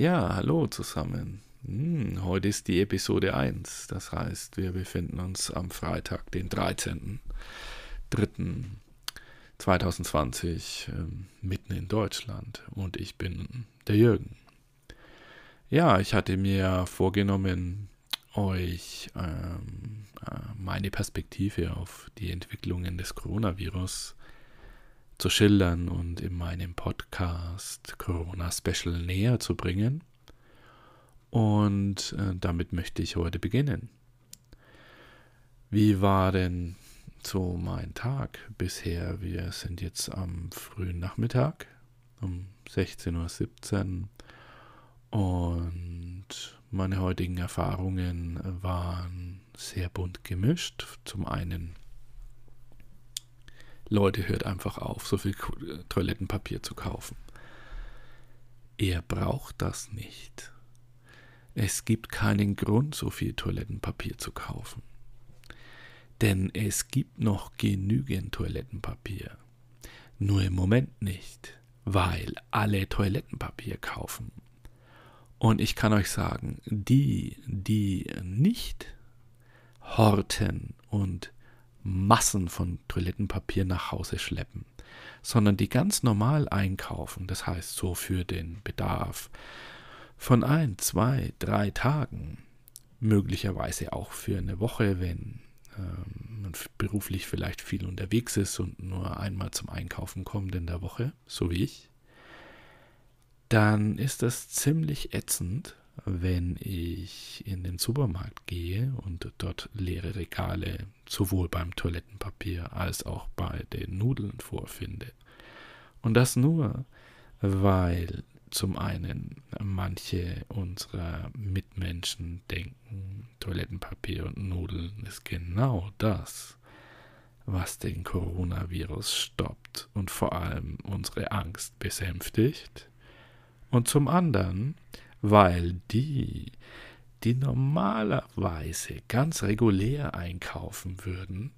Ja, hallo zusammen. Hm, heute ist die Episode 1. Das heißt, wir befinden uns am Freitag, den 13.03.2020, äh, mitten in Deutschland. Und ich bin der Jürgen. Ja, ich hatte mir vorgenommen, euch ähm, äh, meine Perspektive auf die Entwicklungen des Coronavirus zu schildern und in meinem Podcast Corona Special näher zu bringen. Und äh, damit möchte ich heute beginnen. Wie war denn so mein Tag bisher? Wir sind jetzt am frühen Nachmittag um 16.17 Uhr und meine heutigen Erfahrungen waren sehr bunt gemischt. Zum einen Leute, hört einfach auf, so viel Toilettenpapier zu kaufen. Ihr braucht das nicht. Es gibt keinen Grund, so viel Toilettenpapier zu kaufen. Denn es gibt noch genügend Toilettenpapier. Nur im Moment nicht, weil alle Toilettenpapier kaufen. Und ich kann euch sagen, die, die nicht horten und Massen von Toilettenpapier nach Hause schleppen, sondern die ganz normal einkaufen, das heißt so für den Bedarf von ein, zwei, drei Tagen, möglicherweise auch für eine Woche, wenn ähm, man beruflich vielleicht viel unterwegs ist und nur einmal zum Einkaufen kommt in der Woche, so wie ich, dann ist das ziemlich ätzend, wenn ich in den Supermarkt gehe und dort leere Regale sowohl beim Toilettenpapier als auch bei den Nudeln vorfinde. Und das nur, weil zum einen manche unserer Mitmenschen denken, Toilettenpapier und Nudeln ist genau das, was den Coronavirus stoppt und vor allem unsere Angst besänftigt. Und zum anderen, weil die, die normalerweise ganz regulär einkaufen würden,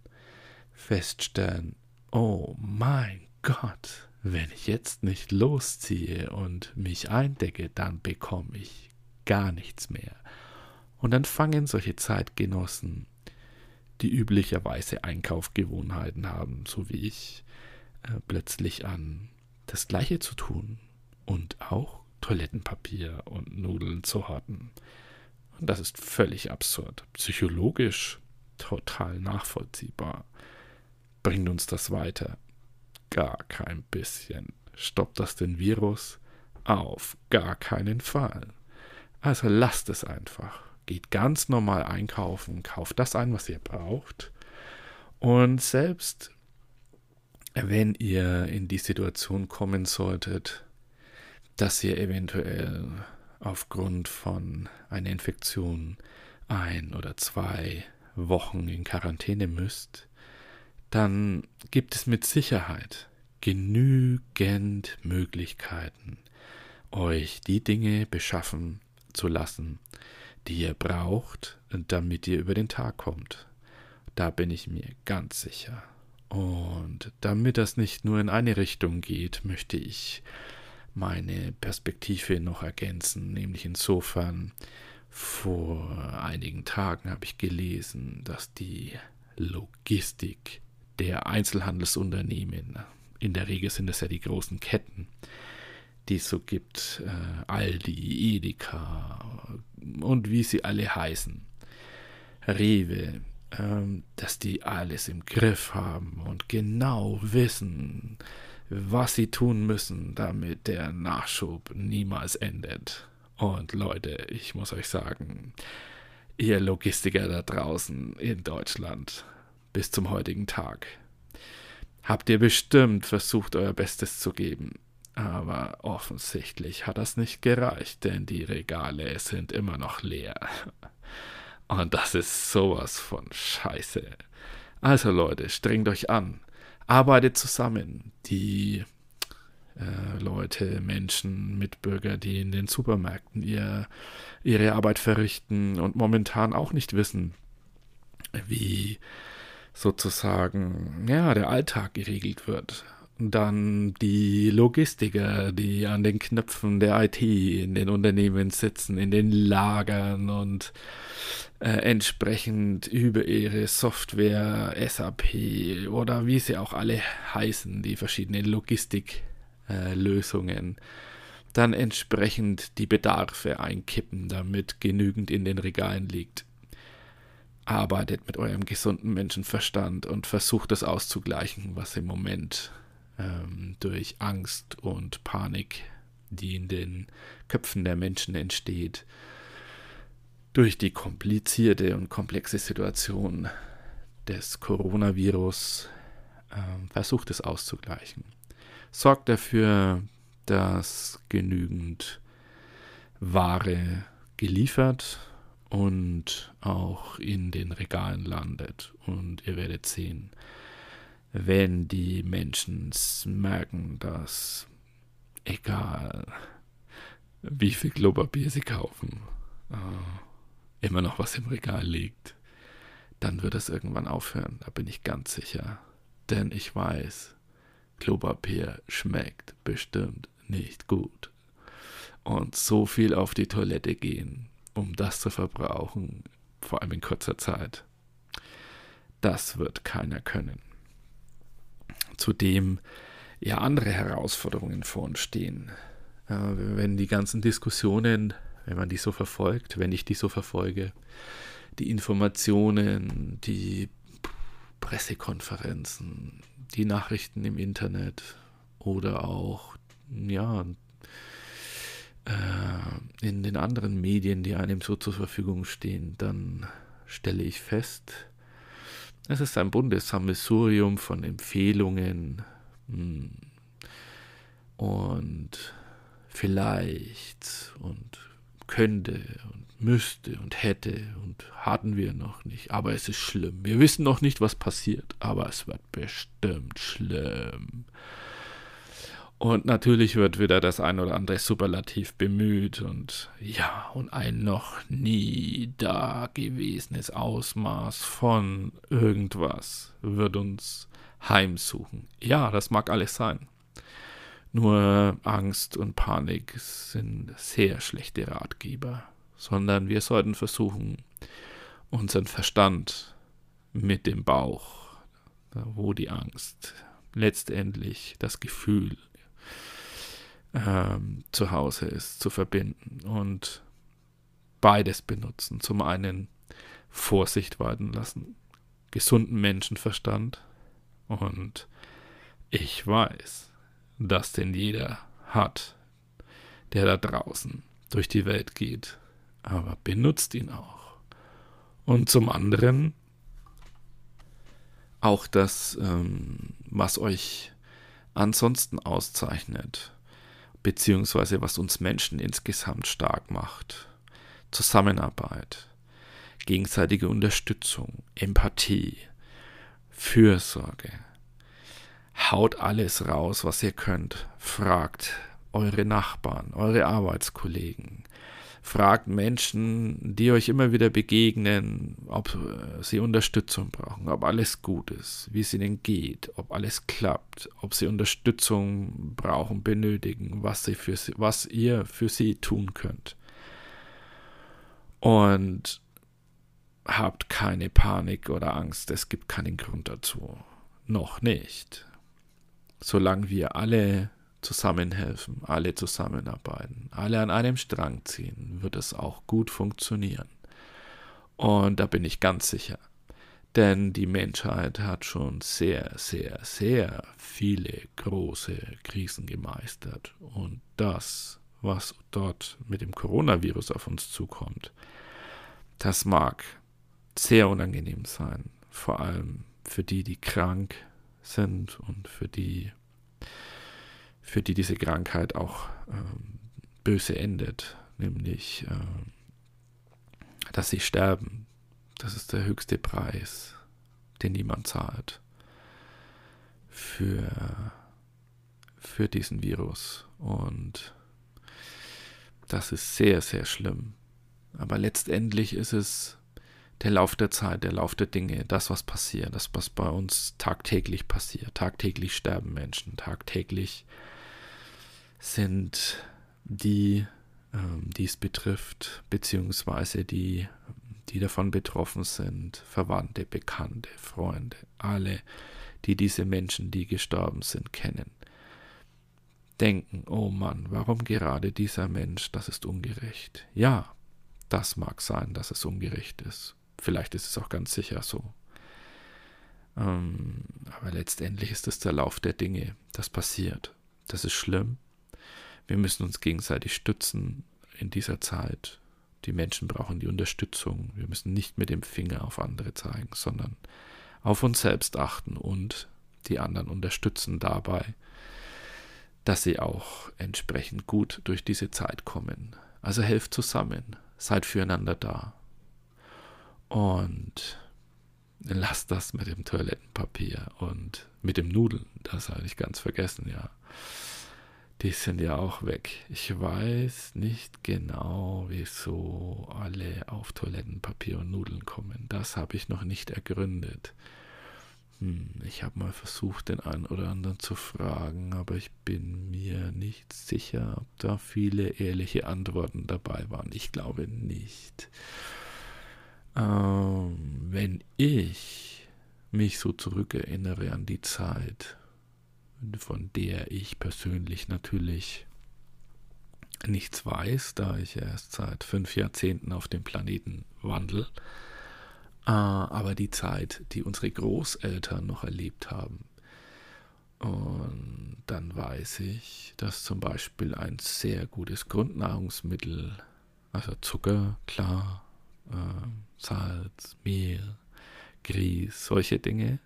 feststellen, oh mein Gott, wenn ich jetzt nicht losziehe und mich eindecke, dann bekomme ich gar nichts mehr. Und dann fangen solche Zeitgenossen, die üblicherweise Einkaufgewohnheiten haben, so wie ich, äh, plötzlich an, das Gleiche zu tun und auch Toilettenpapier und Nudeln zu horten. Und das ist völlig absurd. Psychologisch total nachvollziehbar. Bringt uns das weiter? Gar kein bisschen. Stoppt das den Virus? Auf gar keinen Fall. Also lasst es einfach. Geht ganz normal einkaufen, kauft das ein, was ihr braucht. Und selbst wenn ihr in die Situation kommen solltet, dass ihr eventuell aufgrund von einer Infektion ein oder zwei Wochen in Quarantäne müsst, dann gibt es mit Sicherheit genügend Möglichkeiten, euch die Dinge beschaffen zu lassen, die ihr braucht, damit ihr über den Tag kommt. Da bin ich mir ganz sicher. Und damit das nicht nur in eine Richtung geht, möchte ich meine Perspektive noch ergänzen, nämlich insofern, vor einigen Tagen habe ich gelesen, dass die Logistik der Einzelhandelsunternehmen, in der Regel sind es ja die großen Ketten, die es so gibt, äh, Aldi, Edeka und wie sie alle heißen, Rewe, ähm, dass die alles im Griff haben und genau wissen, was sie tun müssen, damit der Nachschub niemals endet. Und Leute, ich muss euch sagen, ihr Logistiker da draußen in Deutschland bis zum heutigen Tag, habt ihr bestimmt versucht, euer Bestes zu geben. Aber offensichtlich hat das nicht gereicht, denn die Regale sind immer noch leer. Und das ist sowas von Scheiße. Also Leute, strengt euch an arbeitet zusammen. Die äh, Leute, Menschen, Mitbürger, die in den Supermärkten ihr, ihre Arbeit verrichten und momentan auch nicht wissen, wie sozusagen ja, der Alltag geregelt wird. Dann die Logistiker, die an den Knöpfen der IT in den Unternehmen sitzen, in den Lagern und äh, entsprechend über ihre Software, SAP oder wie sie auch alle heißen, die verschiedenen Logistiklösungen, äh, dann entsprechend die Bedarfe einkippen, damit genügend in den Regalen liegt. Arbeitet mit eurem gesunden Menschenverstand und versucht das auszugleichen, was im Moment ähm, durch Angst und Panik, die in den Köpfen der Menschen entsteht, durch die komplizierte und komplexe Situation des Coronavirus äh, versucht es auszugleichen. Sorgt dafür, dass genügend Ware geliefert und auch in den Regalen landet. Und ihr werdet sehen, wenn die Menschen merken, dass egal wie viel Klopapier sie kaufen, äh, immer noch was im Regal liegt, dann wird es irgendwann aufhören, da bin ich ganz sicher. Denn ich weiß, Klopapier schmeckt bestimmt nicht gut. Und so viel auf die Toilette gehen, um das zu verbrauchen, vor allem in kurzer Zeit, das wird keiner können zudem ja andere Herausforderungen vor uns stehen. Äh, wenn die ganzen Diskussionen, wenn man die so verfolgt, wenn ich die so verfolge, die Informationen, die Pressekonferenzen, die Nachrichten im Internet oder auch ja äh, in den anderen Medien, die einem so zur Verfügung stehen, dann stelle ich fest, es ist ein buntes Sammelsurium von Empfehlungen hm, und vielleicht und könnte und müsste und hätte und hatten wir noch nicht. Aber es ist schlimm. Wir wissen noch nicht, was passiert, aber es wird bestimmt schlimm. Und natürlich wird wieder das ein oder andere Superlativ bemüht und ja, und ein noch nie dagewesenes Ausmaß von irgendwas wird uns heimsuchen. Ja, das mag alles sein. Nur Angst und Panik sind sehr schlechte Ratgeber, sondern wir sollten versuchen, unseren Verstand mit dem Bauch, wo die Angst letztendlich das Gefühl ähm, zu Hause ist, zu verbinden und beides benutzen. Zum einen Vorsicht walten lassen, gesunden Menschenverstand und ich weiß, dass den jeder hat, der da draußen durch die Welt geht, aber benutzt ihn auch. Und zum anderen auch das, ähm, was euch ansonsten auszeichnet beziehungsweise was uns Menschen insgesamt stark macht. Zusammenarbeit, gegenseitige Unterstützung, Empathie, Fürsorge. Haut alles raus, was ihr könnt. Fragt eure Nachbarn, eure Arbeitskollegen, Fragt Menschen, die euch immer wieder begegnen, ob äh, sie Unterstützung brauchen, ob alles gut ist, wie es ihnen geht, ob alles klappt, ob sie Unterstützung brauchen, benötigen, was, sie für sie, was ihr für sie tun könnt. Und habt keine Panik oder Angst, es gibt keinen Grund dazu. Noch nicht. Solange wir alle zusammenhelfen, alle zusammenarbeiten, alle an einem Strang ziehen, wird es auch gut funktionieren. Und da bin ich ganz sicher. Denn die Menschheit hat schon sehr, sehr, sehr viele große Krisen gemeistert. Und das, was dort mit dem Coronavirus auf uns zukommt, das mag sehr unangenehm sein. Vor allem für die, die krank sind und für die, für die diese Krankheit auch ähm, böse endet, nämlich äh, dass sie sterben. Das ist der höchste Preis, den niemand zahlt für, für diesen Virus. Und das ist sehr, sehr schlimm. Aber letztendlich ist es der Lauf der Zeit, der Lauf der Dinge, das, was passiert, das, was bei uns tagtäglich passiert. Tagtäglich sterben Menschen, tagtäglich sind die, ähm, die es betrifft, beziehungsweise die, die davon betroffen sind, Verwandte, Bekannte, Freunde, alle, die diese Menschen, die gestorben sind, kennen. Denken, oh Mann, warum gerade dieser Mensch, das ist ungerecht. Ja, das mag sein, dass es ungerecht ist. Vielleicht ist es auch ganz sicher so. Ähm, aber letztendlich ist es der Lauf der Dinge. Das passiert. Das ist schlimm. Wir müssen uns gegenseitig stützen in dieser Zeit. Die Menschen brauchen die Unterstützung. Wir müssen nicht mit dem Finger auf andere zeigen, sondern auf uns selbst achten und die anderen unterstützen dabei, dass sie auch entsprechend gut durch diese Zeit kommen. Also helft zusammen, seid füreinander da. Und lasst das mit dem Toilettenpapier und mit dem Nudeln, das habe ich ganz vergessen, ja. Die sind ja auch weg. Ich weiß nicht genau, wieso alle auf Toilettenpapier und Nudeln kommen. Das habe ich noch nicht ergründet. Hm, ich habe mal versucht, den einen oder anderen zu fragen, aber ich bin mir nicht sicher, ob da viele ehrliche Antworten dabei waren. Ich glaube nicht. Ähm, wenn ich mich so zurückerinnere an die Zeit, von der ich persönlich natürlich nichts weiß, da ich erst seit fünf Jahrzehnten auf dem Planeten wandel. Äh, aber die Zeit, die unsere Großeltern noch erlebt haben. Und dann weiß ich, dass zum Beispiel ein sehr gutes Grundnahrungsmittel, also Zucker, klar, äh, Salz, Mehl, Grieß, solche Dinge,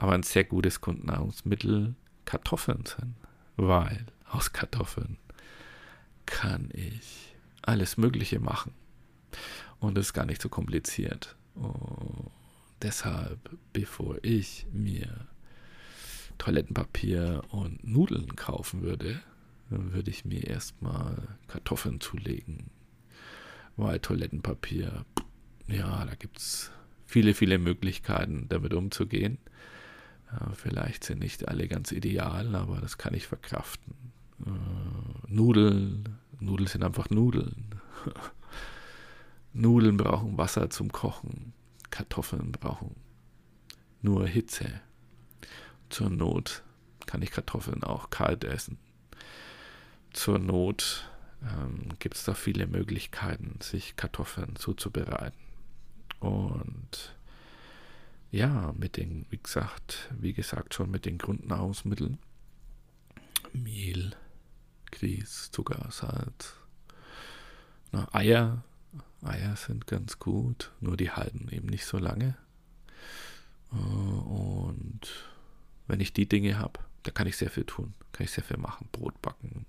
aber ein sehr gutes Grundnahrungsmittel Kartoffeln sind, weil aus Kartoffeln kann ich alles Mögliche machen und es ist gar nicht so kompliziert. Und deshalb, bevor ich mir Toilettenpapier und Nudeln kaufen würde, würde ich mir erstmal Kartoffeln zulegen, weil Toilettenpapier, ja, da gibt es viele, viele Möglichkeiten, damit umzugehen. Ja, vielleicht sind nicht alle ganz ideal, aber das kann ich verkraften. Äh, Nudeln, Nudeln sind einfach Nudeln. Nudeln brauchen Wasser zum Kochen. Kartoffeln brauchen nur Hitze. Zur Not kann ich Kartoffeln auch kalt essen. Zur Not ähm, gibt es da viele Möglichkeiten, sich Kartoffeln zuzubereiten. Und ja, mit den, wie gesagt, wie gesagt, schon mit den Grundnahrungsmitteln. Mehl, Grieß, Zucker, Salz, na, Eier. Eier sind ganz gut, nur die halten eben nicht so lange. Äh, und wenn ich die Dinge habe, da kann ich sehr viel tun, kann ich sehr viel machen, Brot backen,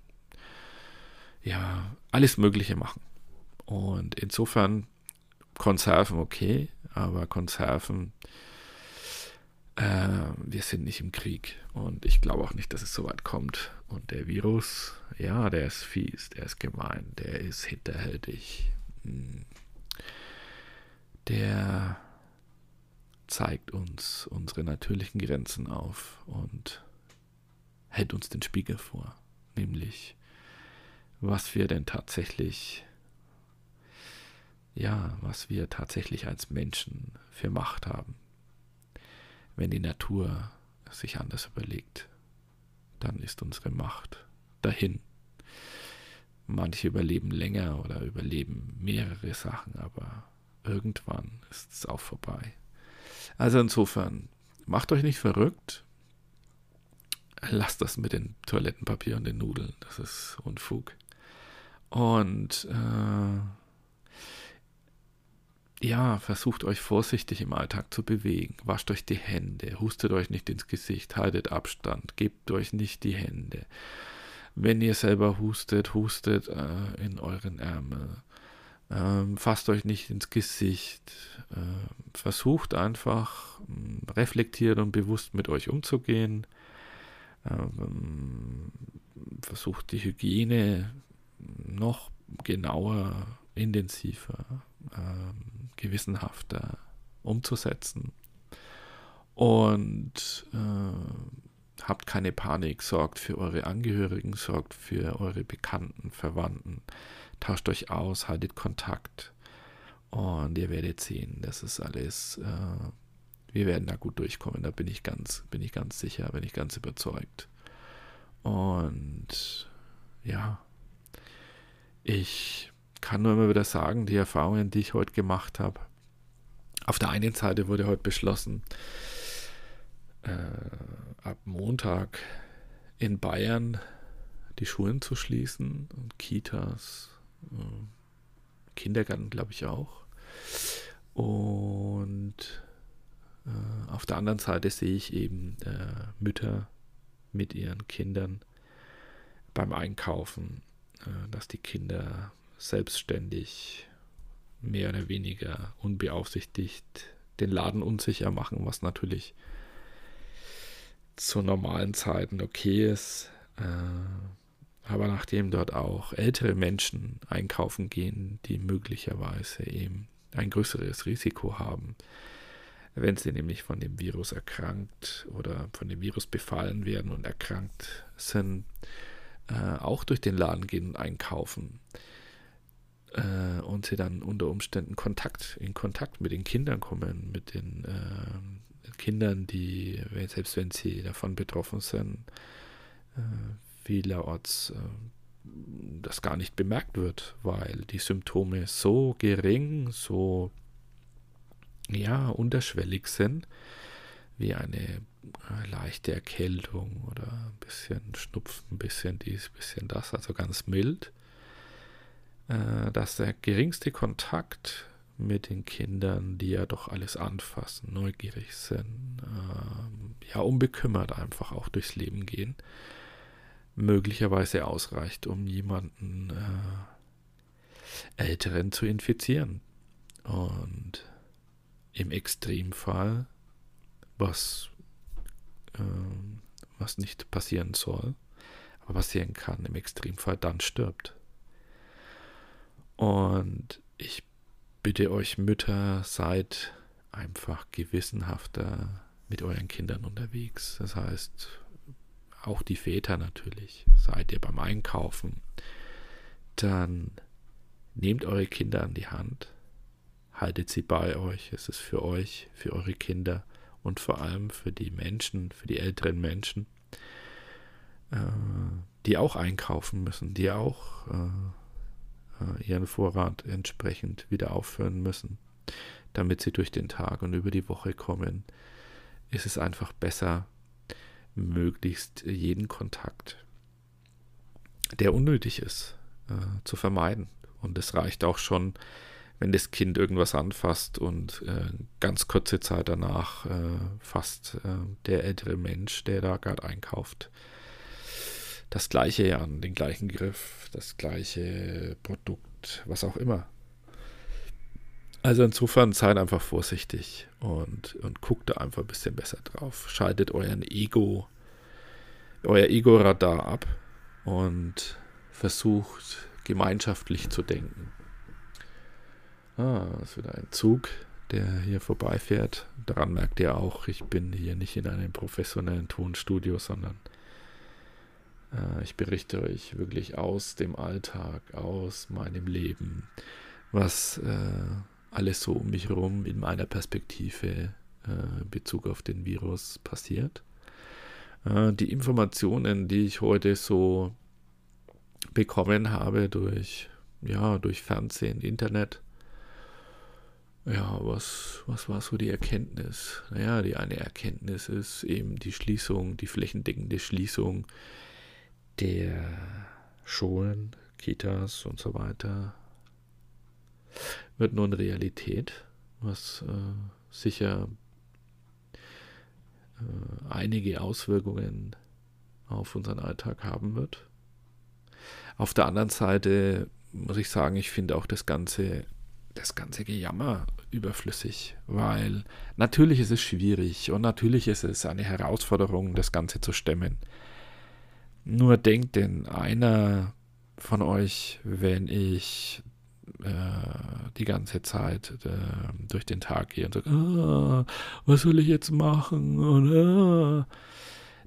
ja, alles Mögliche machen. Und insofern Konserven okay, aber Konserven äh, wir sind nicht im Krieg und ich glaube auch nicht, dass es so weit kommt. Und der Virus, ja, der ist fies, der ist gemein, der ist hinterhältig. Hm. Der zeigt uns unsere natürlichen Grenzen auf und hält uns den Spiegel vor, nämlich was wir denn tatsächlich, ja, was wir tatsächlich als Menschen für Macht haben wenn die Natur sich anders überlegt, dann ist unsere Macht dahin. Manche überleben länger oder überleben mehrere Sachen, aber irgendwann ist es auch vorbei. Also insofern, macht euch nicht verrückt. Lasst das mit dem Toilettenpapier und den Nudeln. Das ist Unfug. Und äh, ja, versucht euch vorsichtig im Alltag zu bewegen. Wascht euch die Hände, hustet euch nicht ins Gesicht, haltet Abstand, gebt euch nicht die Hände. Wenn ihr selber hustet, hustet äh, in euren Ärmel. Ähm, fasst euch nicht ins Gesicht. Äh, versucht einfach ähm, reflektiert und bewusst mit euch umzugehen. Ähm, versucht die Hygiene noch genauer, intensiver ähm, gewissenhafter umzusetzen. Und äh, habt keine Panik, sorgt für eure Angehörigen, sorgt für eure Bekannten, Verwandten, tauscht euch aus, haltet Kontakt und ihr werdet sehen, das ist alles, äh, wir werden da gut durchkommen, da bin ich ganz, bin ich ganz sicher, bin ich ganz überzeugt. Und ja, ich kann nur immer wieder sagen, die Erfahrungen, die ich heute gemacht habe, auf der einen Seite wurde heute beschlossen, äh, ab Montag in Bayern die Schulen zu schließen und Kitas, äh, Kindergarten glaube ich auch. Und äh, auf der anderen Seite sehe ich eben äh, Mütter mit ihren Kindern beim Einkaufen, äh, dass die Kinder selbstständig mehr oder weniger unbeaufsichtigt den Laden unsicher machen, was natürlich zu normalen Zeiten okay ist. Äh, aber nachdem dort auch ältere Menschen einkaufen gehen, die möglicherweise eben ein größeres Risiko haben, wenn sie nämlich von dem Virus erkrankt oder von dem Virus befallen werden und erkrankt sind, äh, auch durch den Laden gehen und einkaufen äh, und sie dann unter Umständen Kontakt in Kontakt mit den Kindern kommen, mit den äh, Kindern, die selbst wenn sie davon betroffen sind, äh, vielerorts äh, das gar nicht bemerkt wird, weil die Symptome so gering, so ja, unterschwellig sind, wie eine äh, leichte Erkältung oder ein bisschen Schnupfen, ein bisschen dies, ein bisschen das, also ganz mild, äh, dass der geringste Kontakt mit den Kindern, die ja doch alles anfassen, neugierig sind, äh, ja unbekümmert einfach auch durchs Leben gehen, möglicherweise ausreicht, um jemanden äh, Älteren zu infizieren. Und im Extremfall, was, äh, was nicht passieren soll, aber passieren kann, im Extremfall dann stirbt. Und ich bitte euch Mütter, seid einfach gewissenhafter mit euren Kindern unterwegs. Das heißt, auch die Väter natürlich, seid ihr beim Einkaufen, dann nehmt eure Kinder an die Hand, haltet sie bei euch, es ist für euch, für eure Kinder und vor allem für die Menschen, für die älteren Menschen, äh, die auch einkaufen müssen, die auch äh, ihren Vorrat entsprechend wieder auffüllen müssen, damit sie durch den Tag und über die Woche kommen, ist es einfach besser, möglichst jeden Kontakt, der unnötig ist, äh, zu vermeiden. Und es reicht auch schon, wenn das Kind irgendwas anfasst und äh, ganz kurze Zeit danach äh, fasst äh, der ältere Mensch, der da gerade einkauft, das gleiche an, den gleichen Griff, das gleiche Produkt, was auch immer. Also insofern seid einfach vorsichtig und, und guckt da einfach ein bisschen besser drauf. Schaltet euren Ego, euer Ego-Radar ab und versucht gemeinschaftlich zu denken. Ah, das ist wieder ein Zug, der hier vorbeifährt. Daran merkt ihr auch, ich bin hier nicht in einem professionellen Tonstudio, sondern ich berichte euch wirklich aus dem Alltag, aus meinem Leben, was äh, alles so um mich herum in meiner Perspektive äh, in Bezug auf den Virus passiert. Äh, die Informationen, die ich heute so bekommen habe durch, ja, durch Fernsehen, Internet, ja, was, was war so die Erkenntnis? Naja, die eine Erkenntnis ist eben die Schließung, die flächendeckende Schließung der Schulen, Kitas und so weiter wird nun Realität, was äh, sicher äh, einige Auswirkungen auf unseren Alltag haben wird. Auf der anderen Seite muss ich sagen, ich finde auch das ganze, das ganze Gejammer überflüssig, weil natürlich ist es schwierig und natürlich ist es eine Herausforderung, das Ganze zu stemmen. Nur denkt denn einer von euch, wenn ich äh, die ganze Zeit äh, durch den Tag gehe und sage, ah, was soll ich jetzt machen? Und, ah.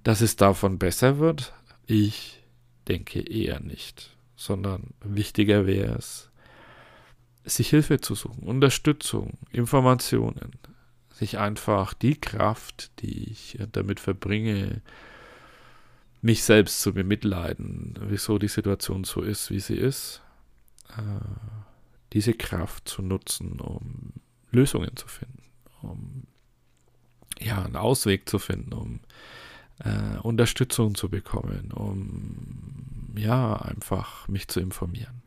Dass es davon besser wird, ich denke eher nicht, sondern wichtiger wäre es, sich Hilfe zu suchen, Unterstützung, Informationen, sich einfach die Kraft, die ich damit verbringe, mich selbst zu bemitleiden, wieso die Situation so ist, wie sie ist, äh, diese Kraft zu nutzen, um Lösungen zu finden, um ja, einen Ausweg zu finden, um äh, Unterstützung zu bekommen, um ja, einfach mich zu informieren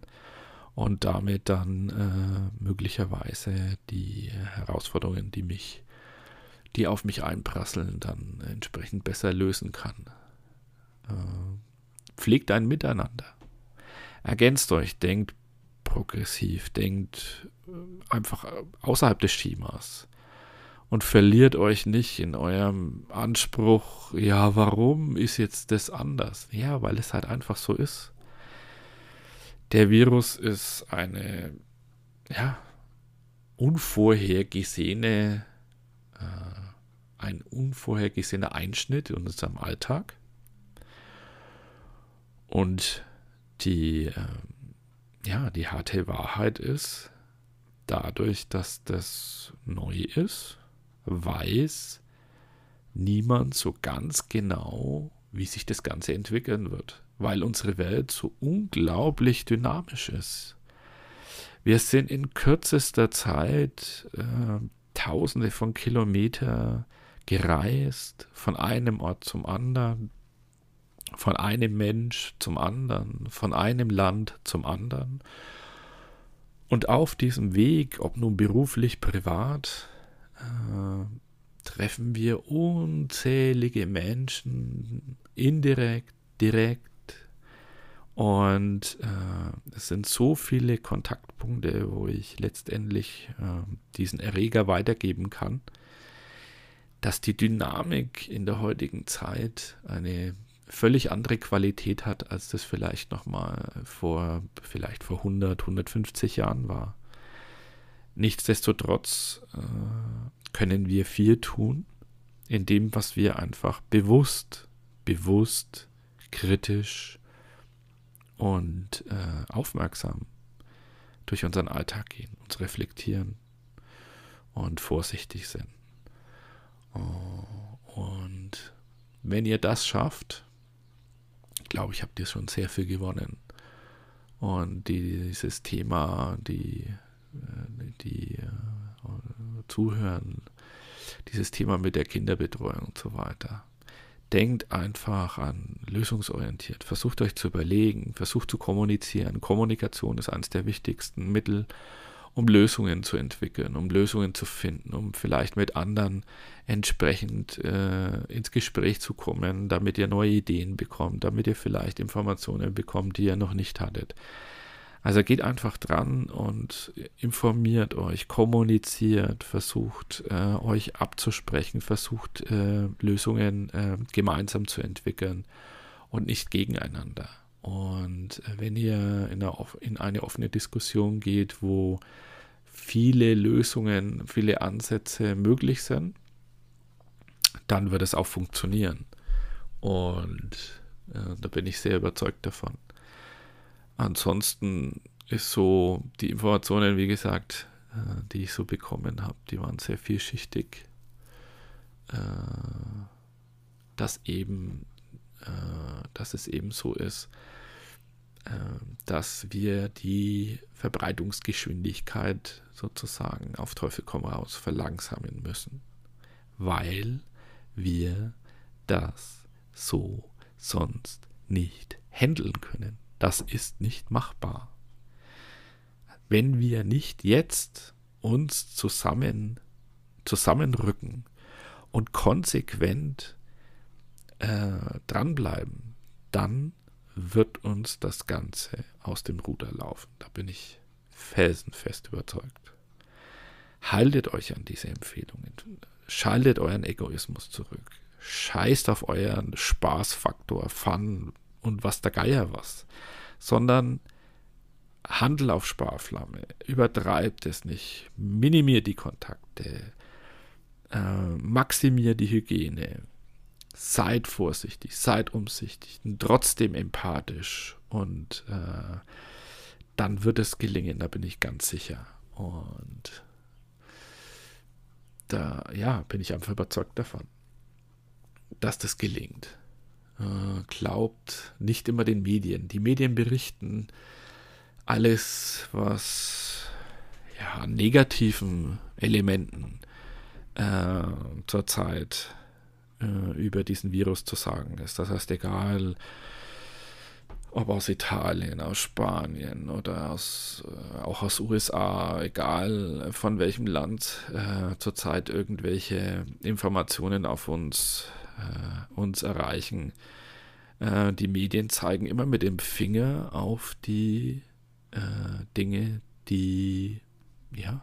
und damit dann äh, möglicherweise die Herausforderungen, die mich, die auf mich einprasseln, dann entsprechend besser lösen kann. Äh, pflegt ein Miteinander. Ergänzt euch, denkt progressiv, denkt äh, einfach außerhalb des Schemas und verliert euch nicht in eurem Anspruch, ja, warum ist jetzt das anders? Ja, weil es halt einfach so ist. Der Virus ist eine, ja, unvorhergesehene, äh, ein unvorhergesehener Einschnitt in unserem Alltag. Und die, äh, ja, die harte Wahrheit ist, dadurch, dass das neu ist, weiß niemand so ganz genau, wie sich das Ganze entwickeln wird weil unsere Welt so unglaublich dynamisch ist. Wir sind in kürzester Zeit äh, tausende von Kilometern gereist, von einem Ort zum anderen, von einem Mensch zum anderen, von einem Land zum anderen. Und auf diesem Weg, ob nun beruflich, privat, äh, treffen wir unzählige Menschen, indirekt, direkt, und äh, es sind so viele Kontaktpunkte, wo ich letztendlich äh, diesen Erreger weitergeben kann, dass die Dynamik in der heutigen Zeit eine völlig andere Qualität hat, als das vielleicht nochmal vor, vielleicht vor 100, 150 Jahren war. Nichtsdestotrotz äh, können wir viel tun, in dem, was wir einfach bewusst, bewusst, kritisch, und äh, aufmerksam durch unseren Alltag gehen, uns reflektieren und vorsichtig sind. Oh, und wenn ihr das schafft, glaube ich, habt ihr schon sehr viel gewonnen. Und dieses Thema, die, äh, die äh, zuhören, dieses Thema mit der Kinderbetreuung und so weiter, denkt einfach an lösungsorientiert. Versucht euch zu überlegen, versucht zu kommunizieren. Kommunikation ist eines der wichtigsten Mittel, um Lösungen zu entwickeln, um Lösungen zu finden, um vielleicht mit anderen entsprechend äh, ins Gespräch zu kommen, damit ihr neue Ideen bekommt, damit ihr vielleicht Informationen bekommt, die ihr noch nicht hattet. Also geht einfach dran und informiert euch, kommuniziert, versucht äh, euch abzusprechen, versucht äh, Lösungen äh, gemeinsam zu entwickeln und nicht gegeneinander. Und äh, wenn ihr in eine, in eine offene Diskussion geht, wo viele Lösungen, viele Ansätze möglich sind, dann wird es auch funktionieren. Und äh, da bin ich sehr überzeugt davon. Ansonsten ist so die Informationen, wie gesagt, äh, die ich so bekommen habe, die waren sehr vielschichtig. Äh, dass eben, dass es eben so ist, dass wir die Verbreitungsgeschwindigkeit sozusagen auf Teufel komm raus verlangsamen müssen, weil wir das so sonst nicht handeln können. Das ist nicht machbar. Wenn wir nicht jetzt uns zusammen zusammenrücken und konsequent äh, dranbleiben, dann wird uns das Ganze aus dem Ruder laufen. Da bin ich felsenfest überzeugt. Haltet euch an diese Empfehlungen. Schaltet euren Egoismus zurück. Scheißt auf euren Spaßfaktor, Fun, und was der Geier was, sondern Handel auf Sparflamme, übertreibt es nicht, minimiert die Kontakte, äh, maximiert die Hygiene, seid vorsichtig, seid umsichtig, trotzdem empathisch und äh, dann wird es gelingen, da bin ich ganz sicher. Und da, ja, bin ich einfach überzeugt davon, dass das gelingt. Äh, glaubt nicht immer den Medien. Die Medien berichten alles, was ja, negativen Elementen äh, zurzeit äh, über diesen Virus zu sagen ist. Das heißt, egal, ob aus Italien, aus Spanien oder aus, äh, auch aus USA, egal von welchem Land äh, zurzeit irgendwelche Informationen auf uns, äh, uns erreichen. Äh, die Medien zeigen immer mit dem Finger auf die äh, Dinge, die ja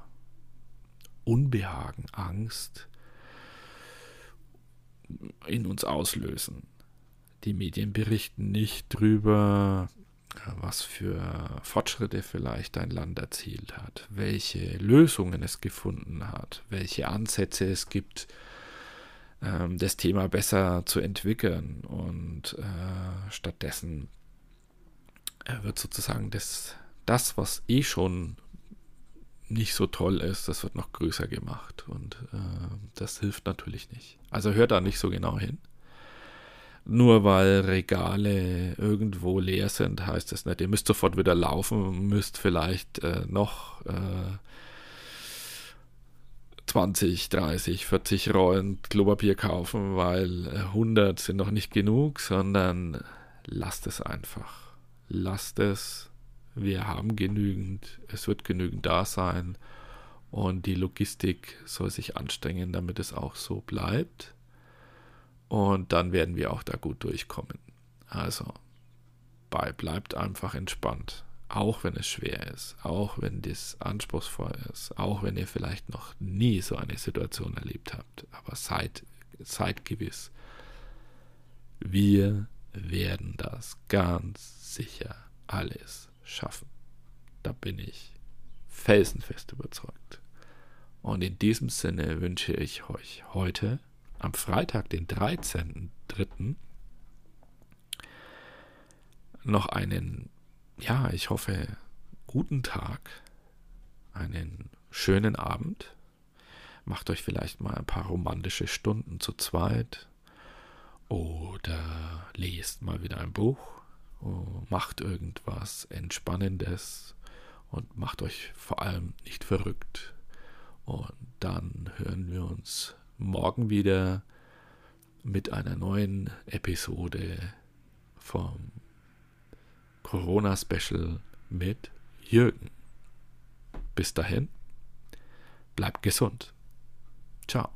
Unbehagen, Angst in uns auslösen die Medien berichten nicht drüber, was für Fortschritte vielleicht ein Land erzielt hat, welche Lösungen es gefunden hat, welche Ansätze es gibt, ähm, das Thema besser zu entwickeln. Und äh, stattdessen wird sozusagen das, das, was eh schon nicht so toll ist, das wird noch größer gemacht. Und äh, das hilft natürlich nicht. Also hört da nicht so genau hin. Nur weil Regale irgendwo leer sind, heißt das nicht, ihr müsst sofort wieder laufen, müsst vielleicht äh, noch äh, 20, 30, 40 Rollen Klopapier kaufen, weil 100 sind noch nicht genug, sondern lasst es einfach. Lasst es. Wir haben genügend. Es wird genügend da sein. Und die Logistik soll sich anstrengen, damit es auch so bleibt. Und dann werden wir auch da gut durchkommen. Also, bei bleibt einfach entspannt. Auch wenn es schwer ist, auch wenn das anspruchsvoll ist, auch wenn ihr vielleicht noch nie so eine Situation erlebt habt. Aber seid, seid gewiss, wir werden das ganz sicher alles schaffen. Da bin ich felsenfest überzeugt. Und in diesem Sinne wünsche ich euch heute am Freitag, den 13.03., noch einen, ja, ich hoffe, guten Tag, einen schönen Abend. Macht euch vielleicht mal ein paar romantische Stunden zu zweit oder lest mal wieder ein Buch, Oh, macht irgendwas Entspannendes und macht euch vor allem nicht verrückt. Und dann hören wir uns morgen wieder mit einer neuen Episode vom Corona-Special mit Jürgen. Bis dahin, bleibt gesund. Ciao.